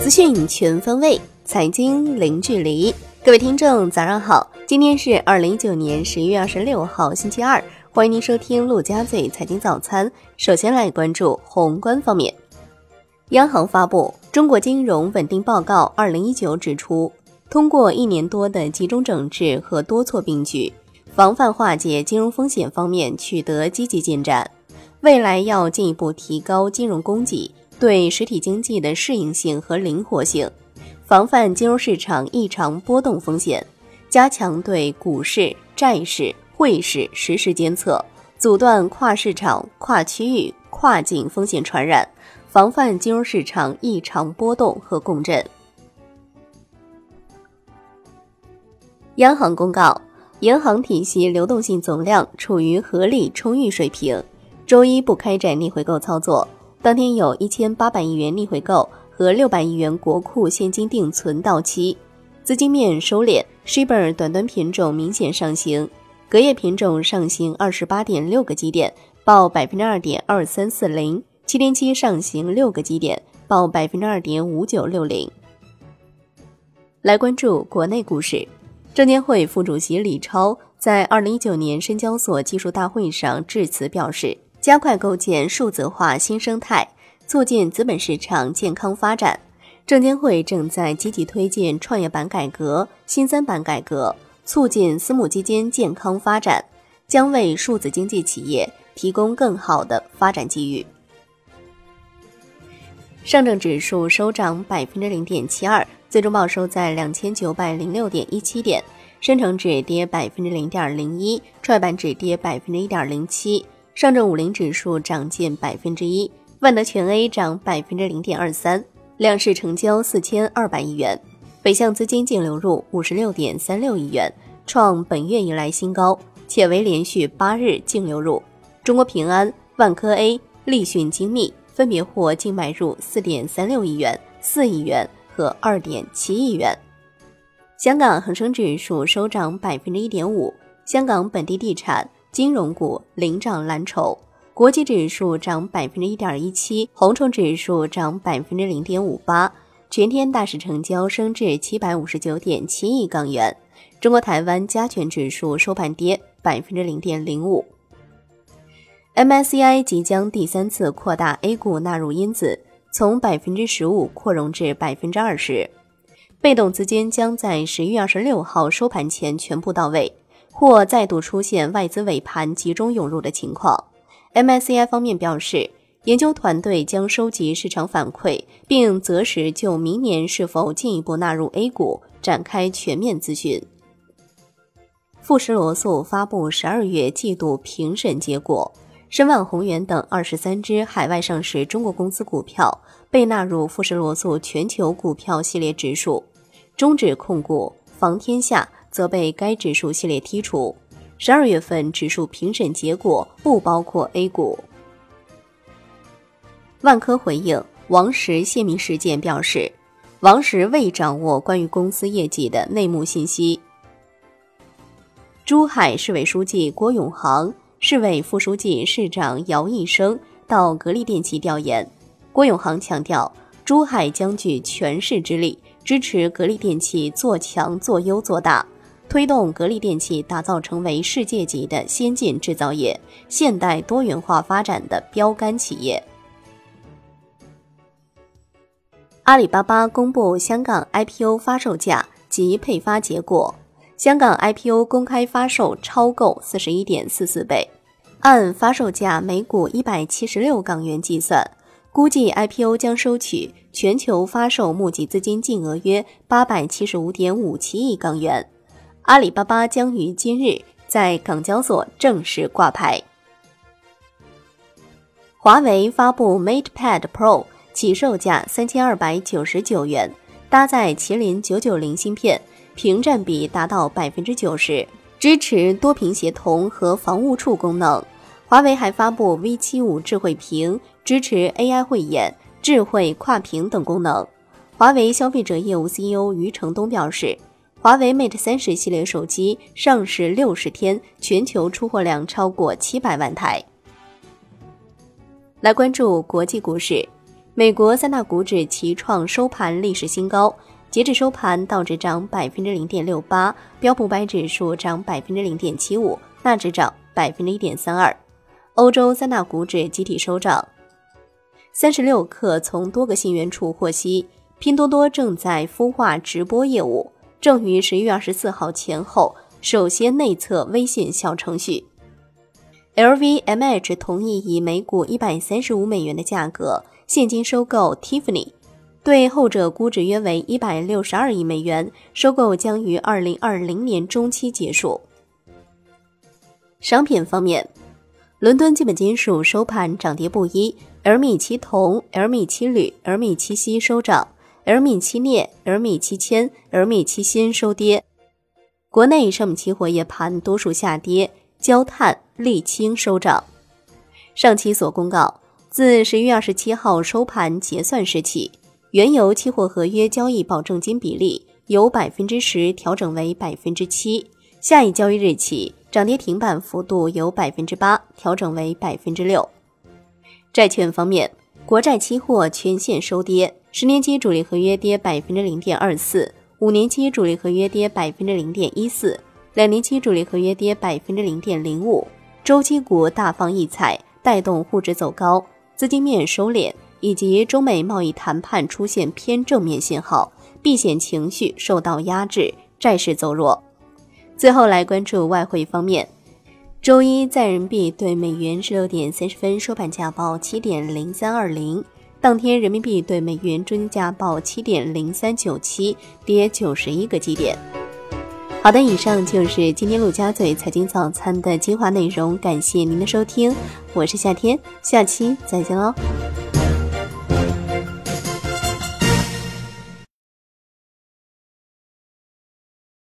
资讯全方位，财经零距离。各位听众，早上好！今天是二零一九年十一月二十六号，星期二。欢迎您收听陆家嘴财经早餐。首先来关注宏观方面，央行发布《中国金融稳定报告（二零一九）》，指出，通过一年多的集中整治和多措并举，防范化解金融风险方面取得积极进展。未来要进一步提高金融供给对实体经济的适应性和灵活性，防范金融市场异常波动风险，加强对股市、债市。汇市实时监测，阻断跨市场、跨区域、跨境风险传染，防范金融市场异常波动和共振。央行公告，银行体系流动性总量处于合理充裕水平，周一不开展逆回购操作。当天有一千八百亿元逆回购和六百亿元国库现金定存到期，资金面收敛，Shibor 短端品种明显上行。隔夜品种上行二十八点六个基点，报百分之二点二三四零；七天期上行六个基点，报百分之二点五九六零。来关注国内股市，证监会副主席李超在二零一九年深交所技术大会上致辞表示，加快构建数字化新生态，促进资本市场健康发展。证监会正在积极推进创业板改革、新三板改革。促进私募基金健康发展，将为数字经济企业提供更好的发展机遇。上证指数收涨百分之零点七二，最终报收在两千九百零六点一七点。深成指跌百分之零点零一，创业板指跌百分之一点零七。上证五零指数涨近百分之一，万德全 A 涨百分之零点二三，两市成交四千二百亿元。北向资金净流入五十六点三六亿元，创本月以来新高，且为连续八日净流入。中国平安、万科 A、立讯精密分别获净买入四点三六亿元、四亿元和二点七亿元。香港恒生指数收涨百分之一点五，香港本地地产、金融股领涨蓝筹。国际指数涨百分之一点一七，红筹指数涨百分之零点五八。全天大市成交升至七百五十九点七亿港元。中国台湾加权指数收盘跌百分之零点零五。MSCI 即将第三次扩大 A 股纳入因子，从百分之十五扩容至百分之二十。被动资金将在十一月二十六号收盘前全部到位，或再度出现外资尾盘集中涌入的情况。MSCI 方面表示。研究团队将收集市场反馈，并择时就明年是否进一步纳入 A 股展开全面咨询。富时罗素发布十二月季度评审结果，申万宏源等二十三只海外上市中国公司股票被纳入富时罗素全球股票系列指数，中指控股、房天下则被该指数系列剔除。十二月份指数评审结果不包括 A 股。万科回应王石泄密事件表示，王石未掌握关于公司业绩的内幕信息。珠海市委书记郭永航、市委副书记、市长姚毅生到格力电器调研。郭永航强调，珠海将举全市之力支持格力电器做强、做优、做大，推动格力电器打造成为世界级的先进制造业、现代多元化发展的标杆企业。阿里巴巴公布香港 IPO 发售价及配发结果，香港 IPO 公开发售超购四十一点四四倍，按发售价每股一百七十六港元计算，估计 IPO 将收取全球发售募集资金净额约八百七十五点五七亿港元。阿里巴巴将于今日在港交所正式挂牌。华为发布 MatePad Pro。起售价三千二百九十九元，搭载麒麟九九零芯片，屏占比达到百分之九十，支持多屏协同和防误触功能。华为还发布 V 七五智慧屏，支持 AI 慧眼、智慧跨屏等功能。华为消费者业务 CEO 余承东表示，华为 Mate 三十系列手机上市六十天，全球出货量超过七百万台。来关注国际股市，美国三大股指齐创收盘历史新高。截至收盘，道指涨百分之零点六八，标普百指数涨百分之零点七五，纳指涨百分之一点三二。欧洲三大股指集体收涨。三十六氪从多个信源处获悉，拼多多正在孵化直播业务，正于十一月二十四号前后首先内测微信小程序。LVMH 同意以每股一百三十五美元的价格现金收购 Tiffany。对后者估值约为一百六十二亿美元，收购将于二零二零年中期结束。商品方面，伦敦基本金属收盘涨跌不一，而米奇铜、而米奇铝、而米奇锡收涨，尔米奇镍、尔米奇铅、尔米奇锌收跌。国内商品期货夜盘多数下跌，焦炭、沥青收涨。上期所公告，自十一月二十七号收盘结算时起。原油期货合约交易保证金比例由百分之十调整为百分之七，下一交易日起涨跌停板幅度由百分之八调整为百分之六。债券方面，国债期货全线收跌，十年期主力合约跌百分之零点二四，五年期主力合约跌百分之零点一四，两年期主力合约跌百分之零点零五。周期股大放异彩，带动沪指走高，资金面收敛。以及中美贸易谈判出现偏正面信号，避险情绪受到压制，债市走弱。最后来关注外汇方面，周一在人民币对美元十六点三十分收盘价报七点零三二零，当天人民币对美元均价报七点零三九七，跌九十一个基点。好的，以上就是今天陆家嘴财经早餐的精华内容，感谢您的收听，我是夏天，下期再见喽。